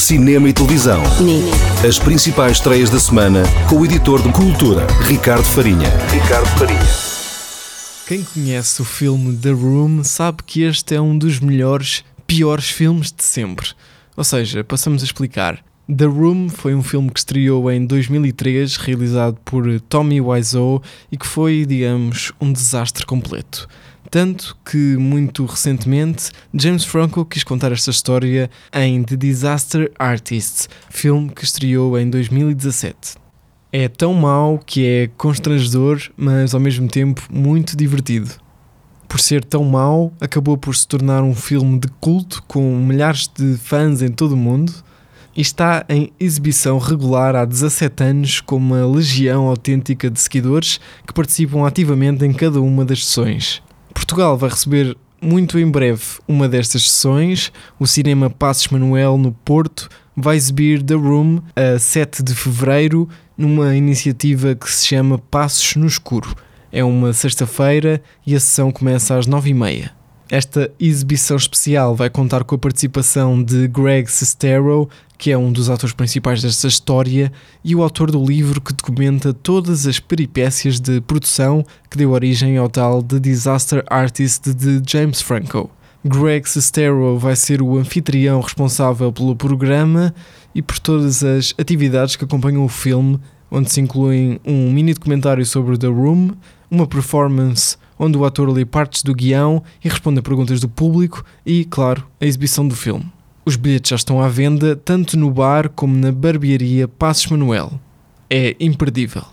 cinema e televisão. Nick. As principais estreias da semana com o editor de cultura, Ricardo Farinha. Ricardo Farinha. Quem conhece o filme The Room sabe que este é um dos melhores, piores filmes de sempre. Ou seja, passamos a explicar. The Room foi um filme que estreou em 2003, realizado por Tommy Wiseau e que foi, digamos, um desastre completo. Tanto que, muito recentemente, James Franco quis contar esta história em The Disaster Artist, filme que estreou em 2017. É tão mau que é constrangedor, mas ao mesmo tempo muito divertido. Por ser tão mau, acabou por se tornar um filme de culto com milhares de fãs em todo o mundo e está em exibição regular há 17 anos com uma legião autêntica de seguidores que participam ativamente em cada uma das sessões. Portugal vai receber muito em breve uma destas sessões. O Cinema Passos Manuel, no Porto, vai exibir The Room a 7 de fevereiro numa iniciativa que se chama Passos no Escuro. É uma sexta-feira e a sessão começa às 9h30. Esta exibição especial vai contar com a participação de Greg Sestero, que é um dos atores principais desta história e o autor do livro que documenta todas as peripécias de produção que deu origem ao tal The Disaster Artist de James Franco. Greg Sestero vai ser o anfitrião responsável pelo programa e por todas as atividades que acompanham o filme, onde se incluem um mini documentário sobre The Room, uma performance onde o ator lê partes do guião e responde a perguntas do público e, claro, a exibição do filme. Os bilhetes já estão à venda tanto no bar como na barbearia Passos Manuel. É imperdível.